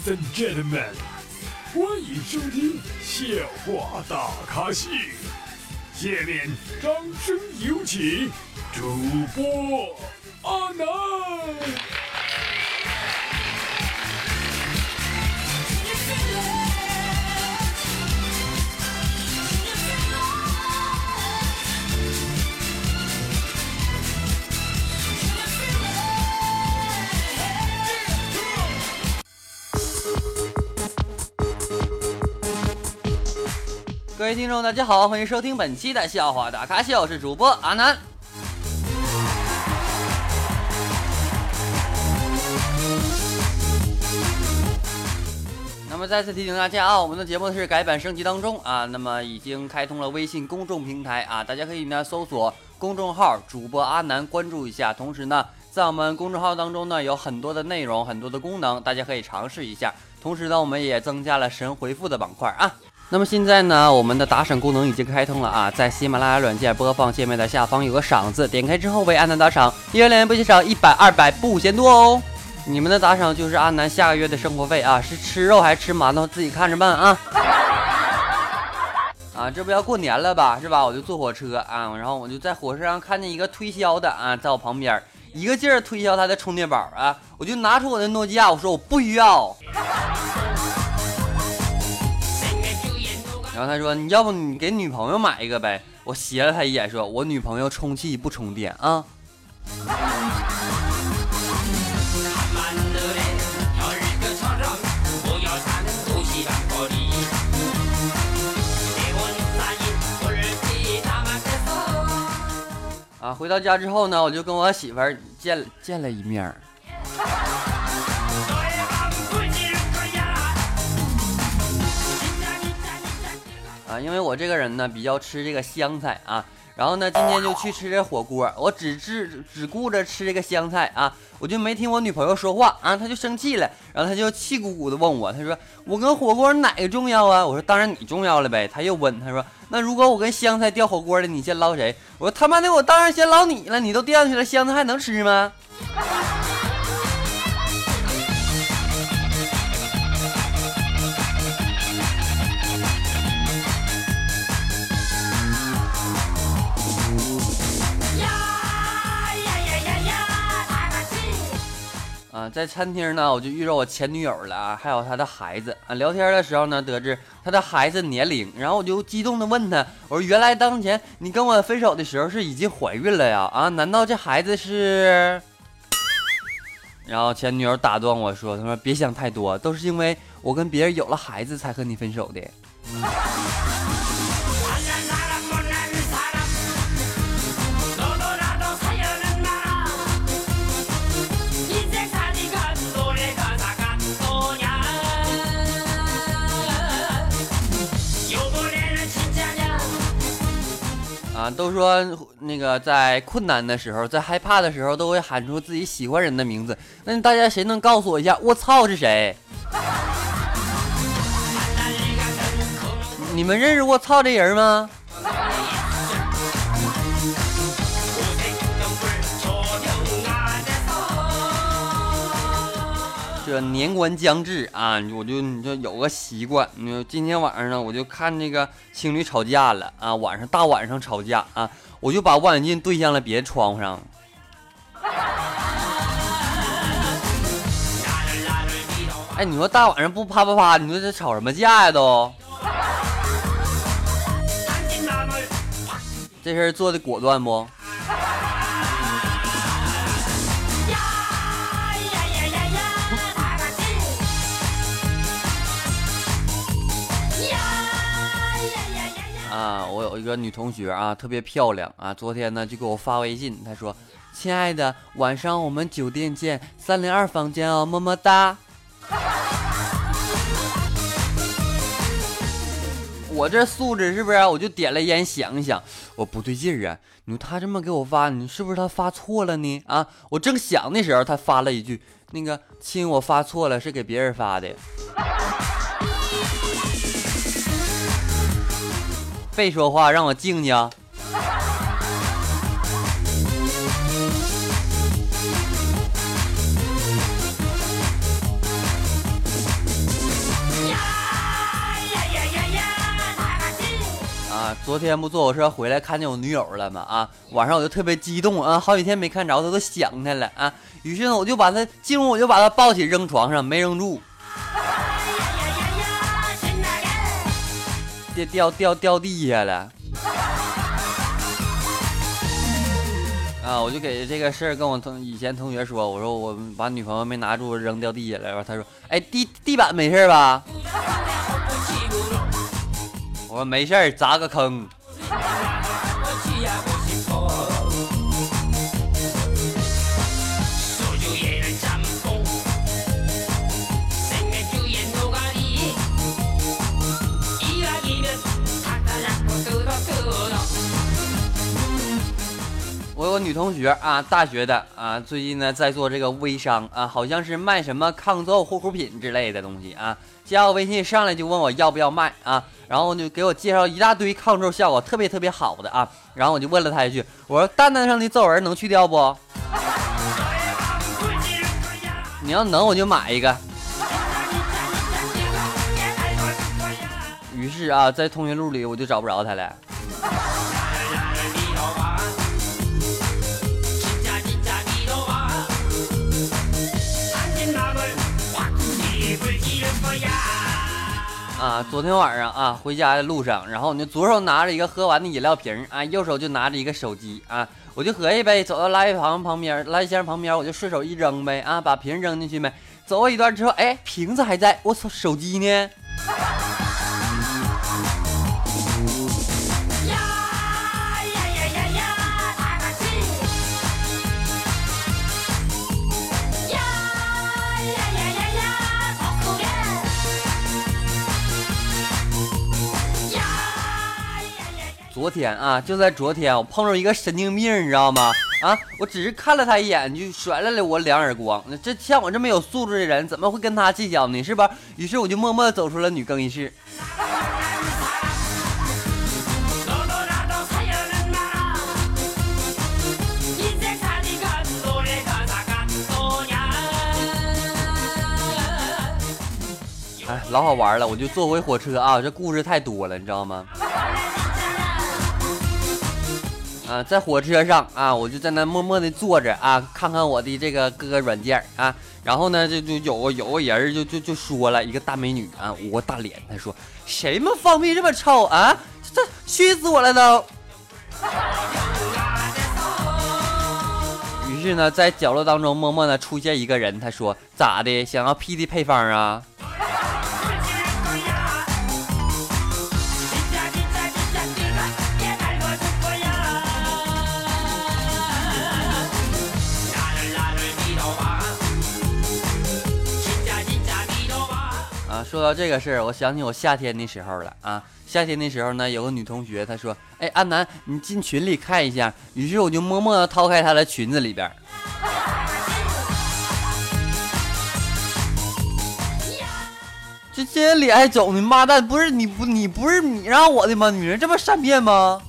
Ladies and gentlemen，欢迎收听笑话大咖秀。下面掌声有请主播阿南。各位听众，大家好，欢迎收听本期的笑话大咖秀，我是主播阿南。那么再次提醒大家啊，我们的节目是改版升级当中啊，那么已经开通了微信公众平台啊，大家可以呢搜索公众号主播阿南关注一下，同时呢，在我们公众号当中呢有很多的内容，很多的功能，大家可以尝试一下。同时呢，我们也增加了神回复的板块啊。那么现在呢，我们的打赏功能已经开通了啊，在喜马拉雅软件播放界面的下方有个赏字，点开之后为阿南打赏，一元两元不嫌少，一百二百不嫌多哦。你们的打赏就是阿南下个月的生活费啊，是吃肉还是吃馒头自己看着办啊。啊，这不要过年了吧，是吧？我就坐火车啊，然后我就在火车上看见一个推销的啊，在我旁边一个劲儿推销他的充电宝啊，我就拿出我的诺基亚，我说我不需要。然后他说：“你要不你给女朋友买一个呗？”我斜了他一眼，说：“我女朋友充气不充电啊。”啊，回到家之后呢，我就跟我媳妇儿见见了一面。啊，因为我这个人呢比较吃这个香菜啊，然后呢今天就去吃这火锅，我只只只顾着吃这个香菜啊，我就没听我女朋友说话啊，她就生气了，然后她就气鼓鼓的问我，她说我跟火锅哪个重要啊？我说当然你重要了呗。她又问，她说那如果我跟香菜掉火锅里，你先捞谁？我说他妈的，我当然先捞你了，你都掉下去了，香菜还能吃吗？啊，在餐厅呢，我就遇到我前女友了啊，还有她的孩子啊。聊天的时候呢，得知她的孩子年龄，然后我就激动的问她，我说：“原来当前你跟我分手的时候是已经怀孕了呀？啊，难道这孩子是？”然后前女友打断我说：“她说别想太多，都是因为我跟别人有了孩子才和你分手的。”啊，都说那个在困难的时候，在害怕的时候，都会喊出自己喜欢人的名字。那大家谁能告诉我一下，我操是谁？你们认识我操这人吗？这年关将至啊，我就你就有个习惯，你说今天晚上呢，我就看那个情侣吵架了啊，晚上大晚上吵架啊，我就把望远镜对向了别的窗户上。哎，你说大晚上不啪啪啪，你说这吵什么架呀都？这事儿做的果断不？啊，我有一个女同学啊，特别漂亮啊。昨天呢，就给我发微信，她说：“亲爱的，晚上我们酒店见，三零二房间哦，么么哒。”我这素质是不是？我就点了烟，想一想，我不对劲儿啊。你说他这么给我发，你是不是他发错了呢？啊，我正想的时候，他发了一句：“那个亲，我发错了，是给别人发的。”别说话让我静静。啊昨天不坐火车回来看见我女友了吗？啊晚上我就特别激动啊好几天没看着她都想她了啊。于是呢我就把她进屋我就把她抱起扔床上没扔住。掉掉掉掉地下了。啊，我就给这个事儿跟我同以前同学说，我说我把女朋友没拿住扔掉地下了，然后他说，哎，地地板没事吧？我说没事儿，砸个坑。我有个女同学啊，大学的啊，最近呢在做这个微商啊，好像是卖什么抗皱护肤品之类的东西啊。加我微信上来就问我要不要卖啊，然后就给我介绍一大堆抗皱效果特别特别好的啊，然后我就问了他一句，我说蛋蛋上的皱纹能去掉不？你要能我就买一个。于是啊，在通讯录里我就找不着他了。啊，昨天晚上啊，回家的路上，然后你左手拿着一个喝完的饮料瓶啊，右手就拿着一个手机啊，我就合计呗，走到垃圾房旁边，垃圾箱旁边，我就顺手一扔呗啊，把瓶扔进去呗。走过一段之后，哎，瓶子还在，我操，手机呢？昨天啊，就在昨天，我碰着一个神经病，你知道吗？啊，我只是看了他一眼，就甩了了我两耳光。那这像我这么有素质的人，怎么会跟他计较呢？是吧？于是我就默默走出了女更衣室。哎，老好玩了，我就坐回火车啊，这故事太多了，你知道吗？啊，在火车上啊，我就在那默默的坐着啊，看看我的这个各个软件啊，然后呢，就就有有个人就就就说了一个大美女啊，捂个大脸，他说谁妈放屁这么臭啊？这熏死我了都。于是呢，在角落当中默默的出现一个人，他说咋的，想要屁的配方啊？说到这个事儿，我想起我夏天的时候了啊。夏天的时候呢，有个女同学，她说：“哎，安南，你进群里看一下。”于是我就默默的掏开她的裙子里边。这这脸还肿呢，妈蛋！不是你不你不是你让我的吗？女人这么善变吗？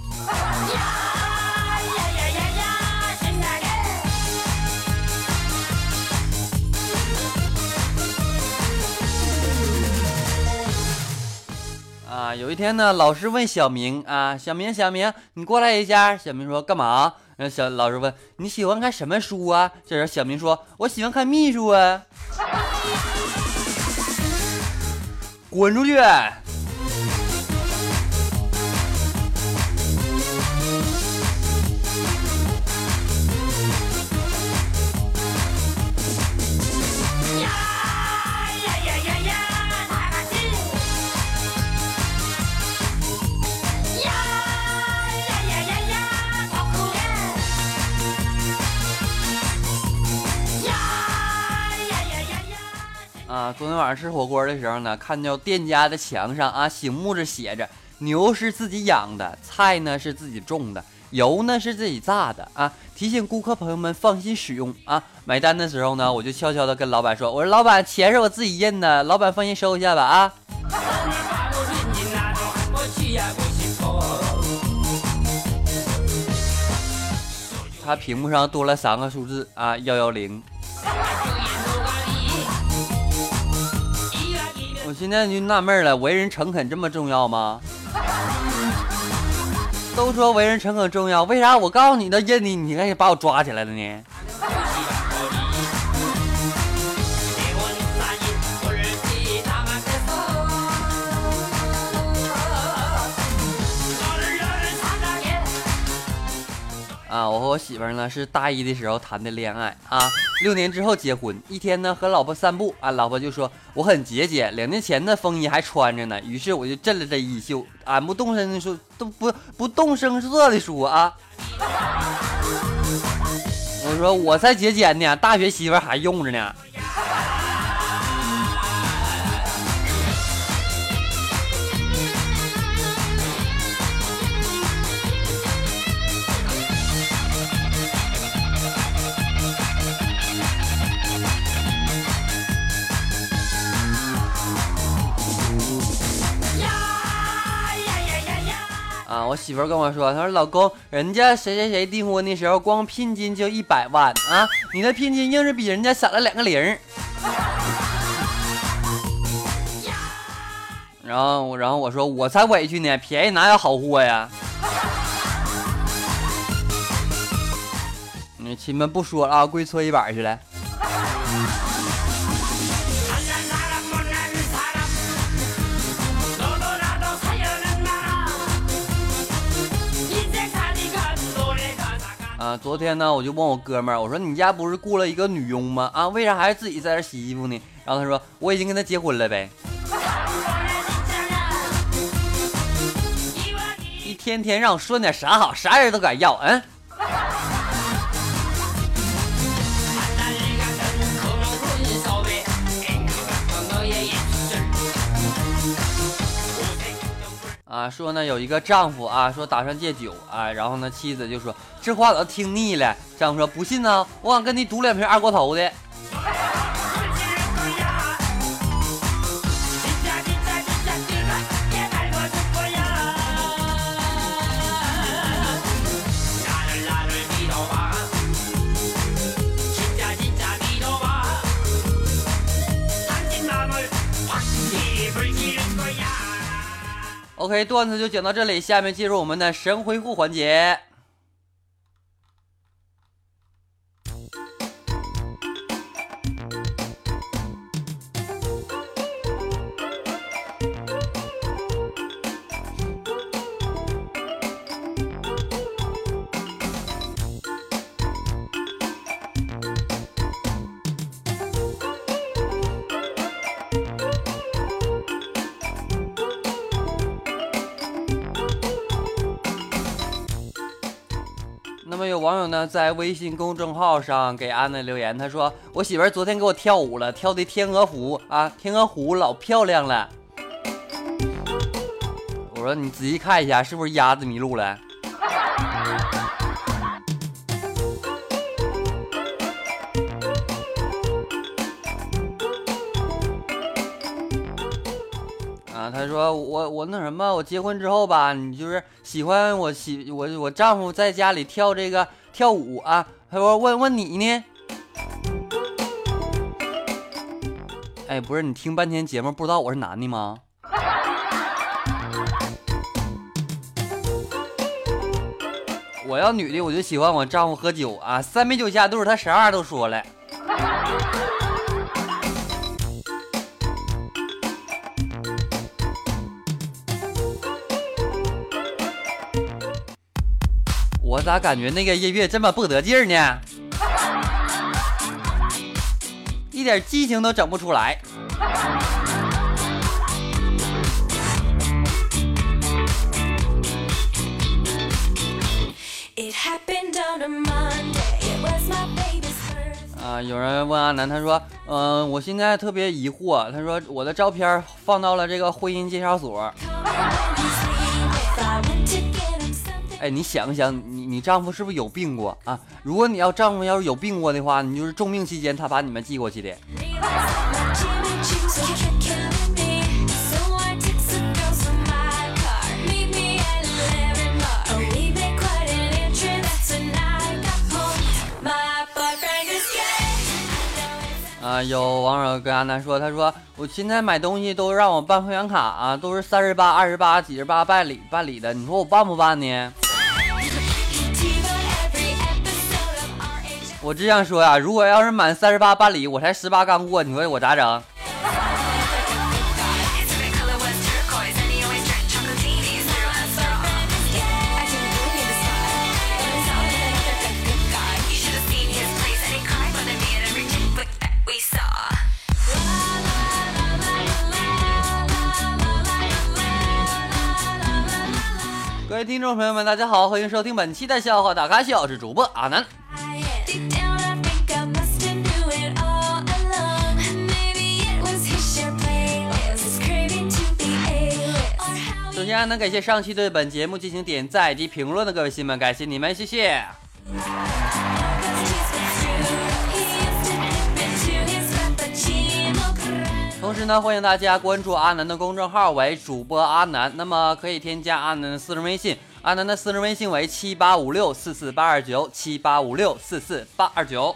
有一天呢，老师问小明啊，小明，小明，你过来一下。小明说干嘛？然后小老师问你喜欢看什么书啊？这时小明说，我喜欢看秘书啊。滚出去！啊，昨天晚上吃火锅的时候呢，看到店家的墙上啊，醒目着写着“牛是自己养的，菜呢是自己种的，油呢是自己榨的”啊，提醒顾客朋友们放心使用啊。买单的时候呢，我就悄悄的跟老板说：“我说老板，钱是我自己印的，老板放心收一下吧啊。”他屏幕上多了三个数字啊，幺幺零。现在就纳闷了，为人诚恳这么重要吗？都说为人诚恳重要，为啥我告诉你的认你，你还把我抓起来了呢？我和我媳妇呢是大一的时候谈的恋爱啊，六年之后结婚。一天呢和老婆散步啊，老婆就说我很节俭，两年前的风衣还穿着呢。于是我就震了这衣袖，俺不动声的说都不不动声色的说啊，我说我才节俭呢，大学媳妇还用着呢。媳妇跟我说，她说老公，人家谁谁谁订婚的时候，光聘金就一百万啊，你的聘金硬是比人家少了两个零。然后，然后我说我才委屈呢，便宜哪有好货呀？你亲们不说了啊，跪搓衣板去了。啊，昨天呢，我就问我哥们儿，我说你家不是雇了一个女佣吗？啊，为啥还是自己在这洗衣服呢？然后他说我已经跟他结婚了呗。一天天让我说点啥好，啥人都敢要，嗯。啊，说呢有一个丈夫啊，说打算戒酒啊，然后呢妻子就说这话都听腻了。丈夫说不信呢，我敢跟你赌两瓶二锅头的。OK，段子就讲到这里，下面进入我们的神回复环节。网友呢在微信公众号上给安娜留言，他说：“我媳妇儿昨天给我跳舞了，跳的天鹅湖啊，天鹅湖老漂亮了。”我说：“你仔细看一下，是不是鸭子迷路了？”啊，他说我我那什么，我结婚之后吧，你就是喜欢我媳我我丈夫在家里跳这个跳舞啊。他说问问你呢？哎，不是你听半天节目不知道我是男的吗？我要女的我就喜欢我丈夫喝酒啊，三杯酒下肚，他啥话都说了。咋感觉那个音乐这么不得劲儿呢？一点激情都整不出来。啊，有人问阿南，他说：“嗯，我现在特别疑惑，他说我的照片放到了这个婚姻介绍所。”哎，你想想，你你丈夫是不是有病过啊？如果你要丈夫要是有病过的话，你就是重病期间他把你们寄过去的。啊，有网友跟阿南说，他说我现在买东西都让我办会员卡啊，都是三十八、二十八、几十八办理办理的，你说我办不办呢？我只想说呀，如果要是满三十八办理，我才十八刚过，你说我咋整？各位听众朋友们，大家好，欢迎收听本期的笑话大咖秀，我是主播阿南。首先呢，感谢上期对本节目进行点赞及评论的各位亲们，感谢你们，谢谢。同时呢，欢迎大家关注阿南的公众号为主播阿南，那么可以添加阿南的私人微信，阿南的私人微信为七八五六四四八二九七八五六四四八二九。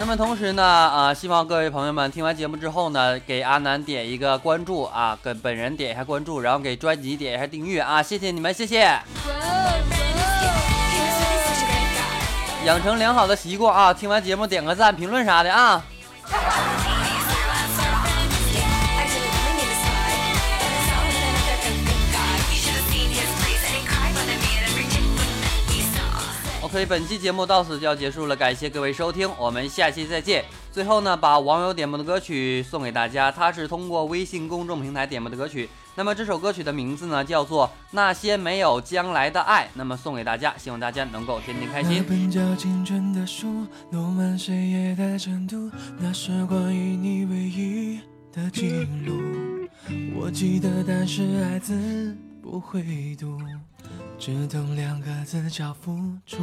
那么同时呢，啊，希望各位朋友们听完节目之后呢，给阿南点一个关注啊，给本人点一下关注，然后给专辑点一下订阅啊，谢谢你们，谢谢。养成良好的习惯啊，听完节目点个赞、评论啥的啊。所以本期节目到此就要结束了，感谢各位收听，我们下期再见。最后呢，把网友点播的歌曲送给大家，它是通过微信公众平台点播的歌曲。那么这首歌曲的名字呢，叫做《那些没有将来的爱》。那么送给大家，希望大家能够天天开心。本叫青春的书，落满岁月的尘土，那是关于你唯一的记录。我记得，但是爱字不会读。只懂两个字叫付出。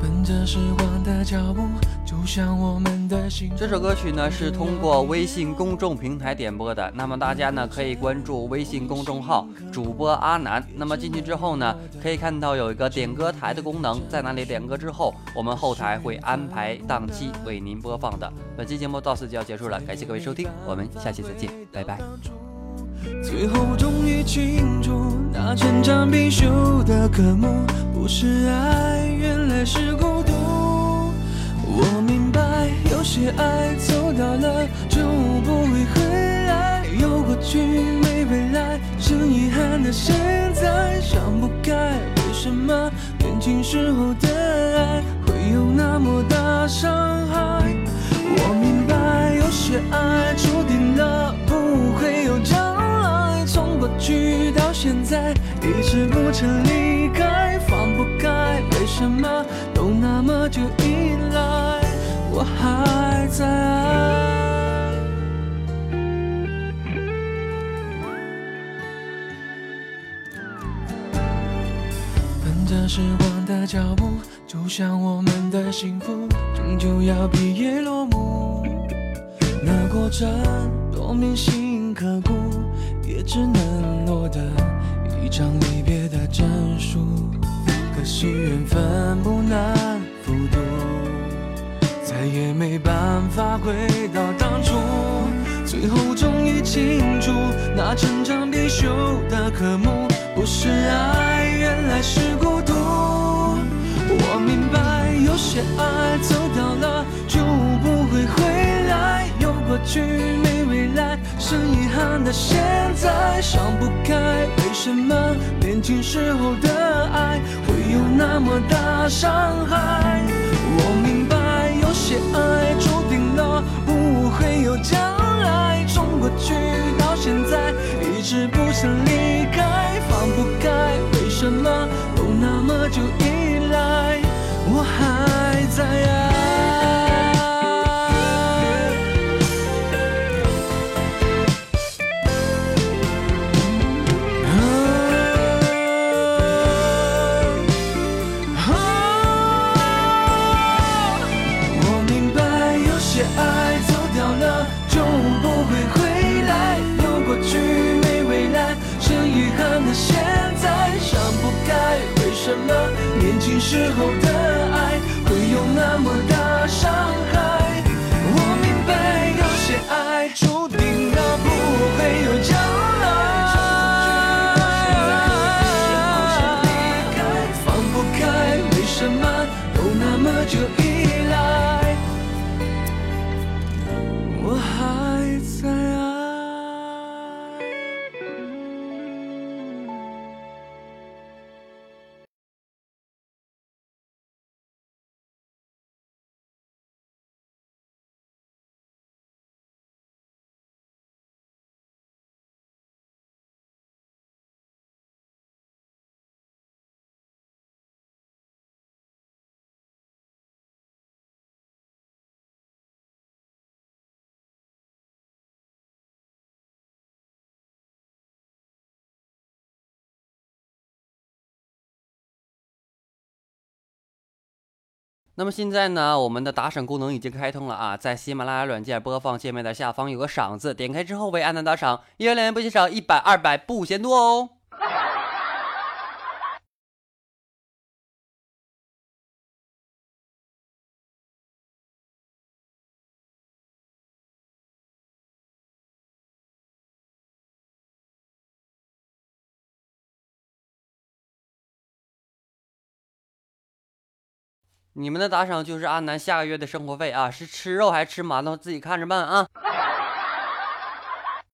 奔着时光的脚步，就像我们的心。这首歌曲呢是通过微信公众平台点播的，那么大家呢可以关注微信公众号主播阿南。那么进去之后呢，可以看到有一个点歌台的功能，在那里点歌之后，我们后台会安排档期为您播放的。本期节目到此就要结束了，感谢各位收听，我们下期再见，拜拜。最后终于清楚，那成长必修的科目不是爱，原来是孤独。我明白，有些爱走到了就不会回来，有过去没未来，是遗憾的。现在想不开，为什么年轻时候的爱会有那么大伤害？我明白，有些爱注定了不会有将来。过去到现在，一直不曾离开，放不开，为什么都那么久以来，我还在爱。跟着时光的脚步，就像我们的幸福，终究要毕业落幕。那过程多铭心刻骨。只能落得一张离别的证书，可惜缘分不能复读，再也没办法回到当初。最后终于清楚，那成长必修的科目不是爱，原来是孤独。我明白，有些爱走掉了就，过去没未来。是遗憾的，现在想不开，为什么年轻时候的爱会有那么大伤害？我明白，有些爱注定了不会有将来，从过去到现在一直不曾离开，放不开，为什么都那么久以来我还在爱？那么现在呢，我们的打赏功能已经开通了啊，在喜马拉雅软件播放界面的下方有个赏字，点开之后为安南打赏，一元两元不嫌少，一百二百不嫌多哦。你们的打赏就是阿南下个月的生活费啊，是吃肉还是吃馒头，自己看着办啊。